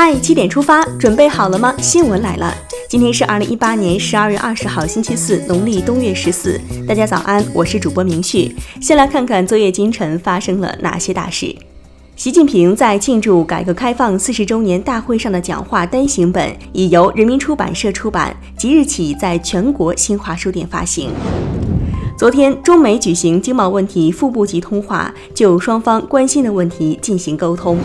嗨，七点出发，准备好了吗？新闻来了，今天是二零一八年十二月二十号，星期四，农历冬月十四。大家早安，我是主播明旭。先来看看昨夜今晨发生了哪些大事。习近平在庆祝改革开放四十周年大会上的讲话单行本已由人民出版社出版，即日起在全国新华书店发行。昨天，中美举行经贸问题副部级通话，就双方关心的问题进行沟通。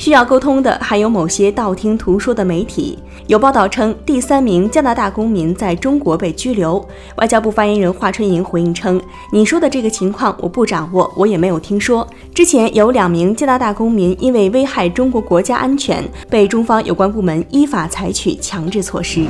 需要沟通的还有某些道听途说的媒体。有报道称，第三名加拿大公民在中国被拘留。外交部发言人华春莹回应称：“你说的这个情况我不掌握，我也没有听说。之前有两名加拿大公民因为危害中国国家安全，被中方有关部门依法采取强制措施。”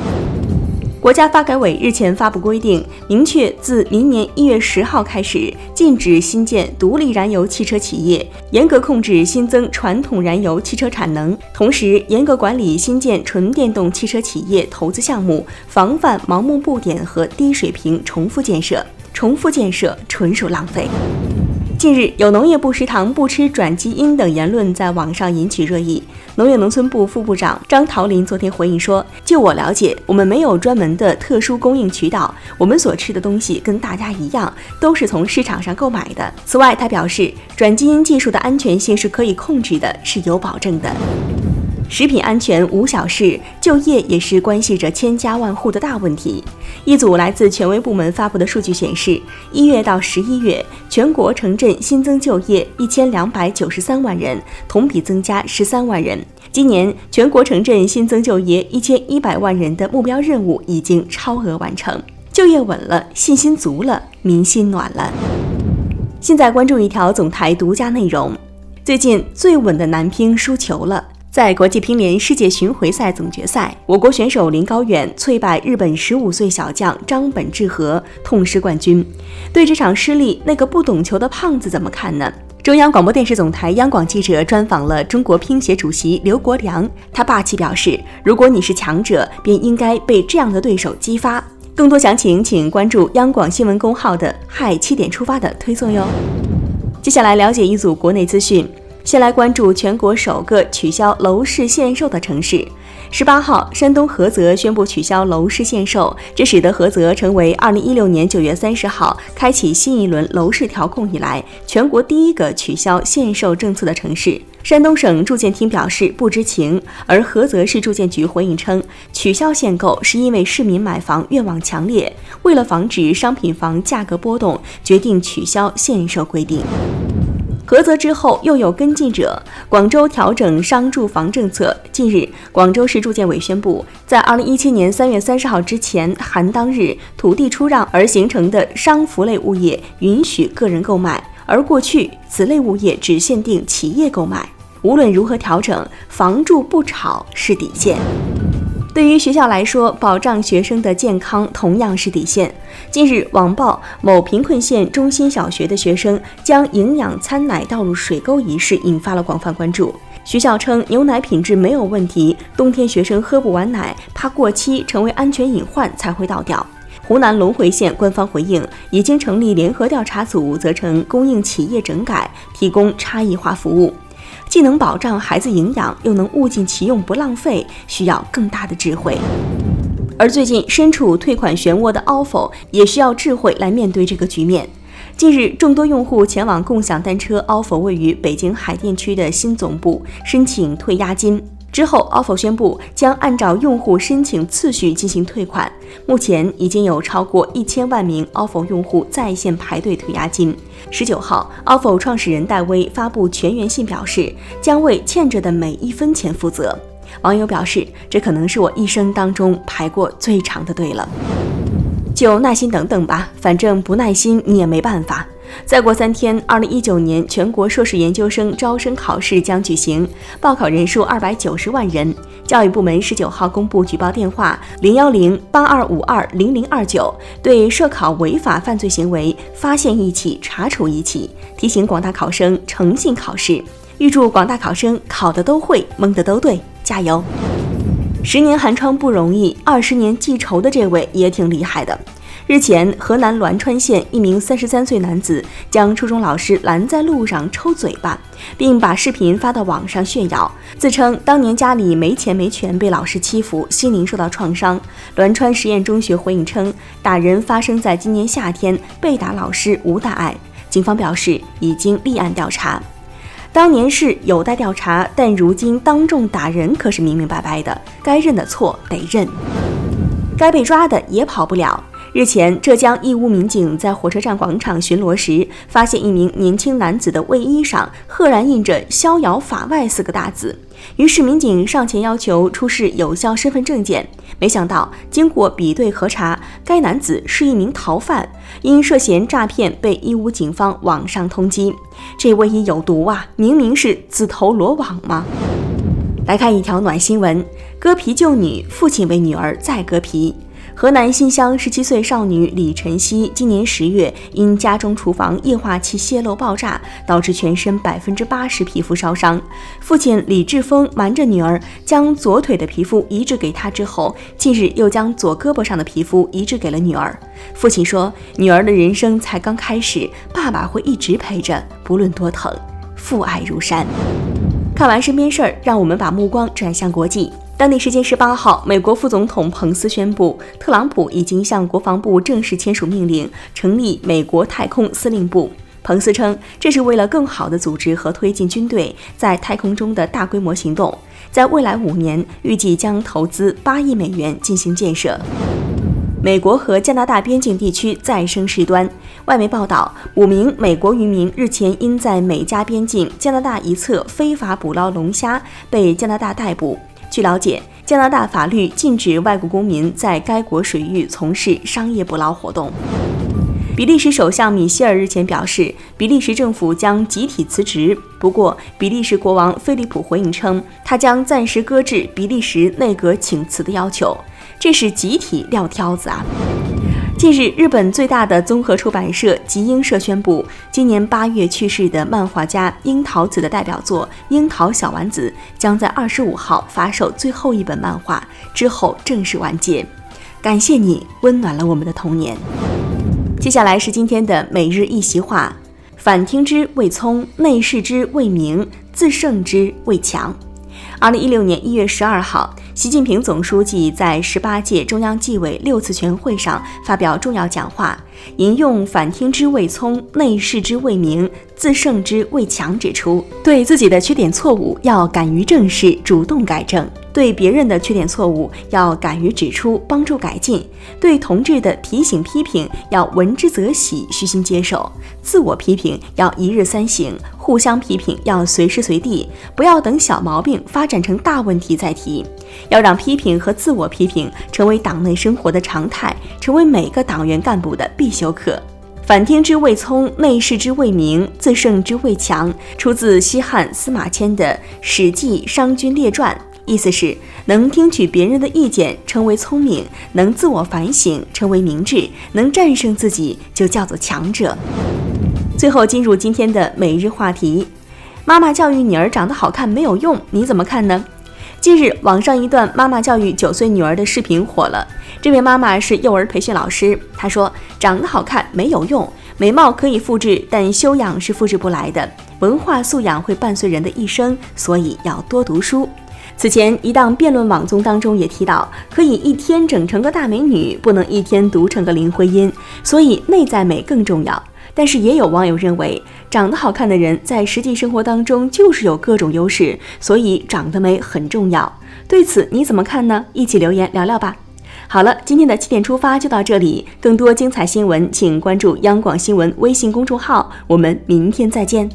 国家发改委日前发布规定，明确自明年一月十号开始，禁止新建独立燃油汽车企业，严格控制新增传统燃油汽车产能，同时严格管理新建纯电动汽车企业投资项目，防范盲目布点和低水平重复建设。重复建设纯属浪费。近日，有农业部食堂不吃转基因等言论在网上引起热议。农业农村部副部长张桃林昨天回应说：“就我了解，我们没有专门的特殊供应渠道，我们所吃的东西跟大家一样，都是从市场上购买的。”此外，他表示，转基因技术的安全性是可以控制的，是有保证的。食品安全无小事，就业也是关系着千家万户的大问题。一组来自权威部门发布的数据显示，一月到十一月，全国城镇新增就业一千两百九十三万人，同比增加十三万人。今年全国城镇新增就业一千一百万人的目标任务已经超额完成，就业稳了，信心足了，民心暖了。现在关注一条总台独家内容：最近最稳的男乒输球了。在国际乒联世界巡回赛总决赛，我国选手林高远脆败日本十五岁小将张本智和，痛失冠军。对这场失利，那个不懂球的胖子怎么看呢？中央广播电视总台央广记者专访了中国乒协主席刘国梁，他霸气表示：“如果你是强者，便应该被这样的对手激发。”更多详情，请关注央广新闻公号的“嗨七点出发”的推送哟。接下来了解一组国内资讯。先来关注全国首个取消楼市限售的城市。十八号，山东菏泽宣布取消楼市限售，这使得菏泽成为二零一六年九月三十号开启新一轮楼市调控以来全国第一个取消限售政策的城市。山东省住建厅表示不知情，而菏泽市住建局回应称，取消限购是因为市民买房愿望强烈，为了防止商品房价格波动，决定取消限售规定。菏泽之后又有跟进者，广州调整商住房政策。近日，广州市住建委宣布，在二零一七年三月三十号之前含当日土地出让而形成的商服类物业允许个人购买，而过去此类物业只限定企业购买。无论如何调整，房住不炒是底线。对于学校来说，保障学生的健康同样是底线。近日，网曝某贫困县中心小学的学生将营养餐奶倒入水沟一事，引发了广泛关注。学校称牛奶品质没有问题，冬天学生喝不完奶，怕过期成为安全隐患才会倒掉。湖南隆回县官方回应，已经成立联合调查组，责成供应企业整改，提供差异化服务。既能保障孩子营养，又能物尽其用不浪费，需要更大的智慧。而最近身处退款漩涡的 ofo 也需要智慧来面对这个局面。近日，众多用户前往共享单车 ofo 位于北京海淀区的新总部申请退押金。之后，ofo 宣布将按照用户申请次序进行退款。目前已经有超过一千万名 ofo 用户在线排队退押金。十九号，ofo 创始人戴威发布全员信，表示将为欠着的每一分钱负责。网友表示，这可能是我一生当中排过最长的队了。就耐心等等吧，反正不耐心你也没办法。再过三天，二零一九年全国硕士研究生招生考试将举行，报考人数二百九十万人。教育部门十九号公布举报电话零幺零八二五二零零二九，对涉考违法犯罪行为发现一起查处一起，提醒广大考生诚信考试。预祝广大考生考的都会，蒙的都对，加油！十年寒窗不容易，二十年记仇的这位也挺厉害的。日前，河南栾川县一名三十三岁男子将初中老师拦在路上抽嘴巴，并把视频发到网上炫耀，自称当年家里没钱没权，被老师欺负，心灵受到创伤。栾川实验中学回应称，打人发生在今年夏天，被打老师无大碍。警方表示已经立案调查，当年事有待调查，但如今当众打人可是明明白白的，该认的错得认，该被抓的也跑不了。日前，浙江义乌民警在火车站广场巡逻时，发现一名年轻男子的卫衣上赫然印着“逍遥法外”四个大字。于是，民警上前要求出示有效身份证件。没想到，经过比对核查，该男子是一名逃犯，因涉嫌诈骗被义乌警方网上通缉。这卫衣有毒啊！明明是自投罗网吗？来看一条暖新闻：割皮救女，父亲为女儿再割皮。河南新乡十七岁少女李晨曦今年十月因家中厨房液化气泄漏爆炸，导致全身百分之八十皮肤烧伤。父亲李志峰瞒着女儿将左腿的皮肤移植给她之后，近日又将左胳膊上的皮肤移植给了女儿。父亲说：“女儿的人生才刚开始，爸爸会一直陪着，不论多疼，父爱如山。”看完身边事儿，让我们把目光转向国际。当地时间十八号，美国副总统彭斯宣布，特朗普已经向国防部正式签署命令，成立美国太空司令部。彭斯称，这是为了更好地组织和推进军队在太空中的大规模行动。在未来五年，预计将投资八亿美元进行建设。美国和加拿大边境地区再生事端。外媒报道，五名美国渔民日前因在美加边境加拿大一侧非法捕捞龙虾，被加拿大逮捕。据了解，加拿大法律禁止外国公民在该国水域从事商业捕捞活动。比利时首相米歇尔日前表示，比利时政府将集体辞职。不过，比利时国王菲利普回应称，他将暂时搁置比利时内阁请辞的要求。这是集体撂挑子啊！近日，日本最大的综合出版社集英社宣布，今年八月去世的漫画家樱桃子的代表作《樱桃小丸子》将在二十五号发售最后一本漫画，之后正式完结。感谢你温暖了我们的童年。接下来是今天的每日一席话：反听之谓聪，内视之谓明，自胜之谓强。二零一六年一月十二号。习近平总书记在十八届中央纪委六次全会上发表重要讲话，引用“反听之谓聪，内视之谓明，自胜之谓强”，指出对自己的缺点错误要敢于正视，主动改正。对别人的缺点错误要敢于指出，帮助改进；对同志的提醒批评要闻之则喜，虚心接受；自我批评要一日三省，互相批评要随时随地，不要等小毛病发展成大问题再提。要让批评和自我批评成为党内生活的常态，成为每个党员干部的必修课。反听之谓聪，内视之谓明，自胜之谓强，出自西汉司马迁的《史记·商君列传》。意思是能听取别人的意见称为聪明，能自我反省称为明智，能战胜自己就叫做强者。最后进入今天的每日话题：妈妈教育女儿长得好看没有用，你怎么看呢？近日，网上一段妈妈教育九岁女儿的视频火了。这位妈妈是幼儿培训老师，她说：“长得好看没有用，美貌可以复制，但修养是复制不来的。文化素养会伴随人的一生，所以要多读书。”此前一档辩论网综当中也提到，可以一天整成个大美女，不能一天读成个林徽因，所以内在美更重要。但是也有网友认为，长得好看的人在实际生活当中就是有各种优势，所以长得美很重要。对此你怎么看呢？一起留言聊聊吧。好了，今天的七点出发就到这里，更多精彩新闻请关注央广新闻微信公众号，我们明天再见。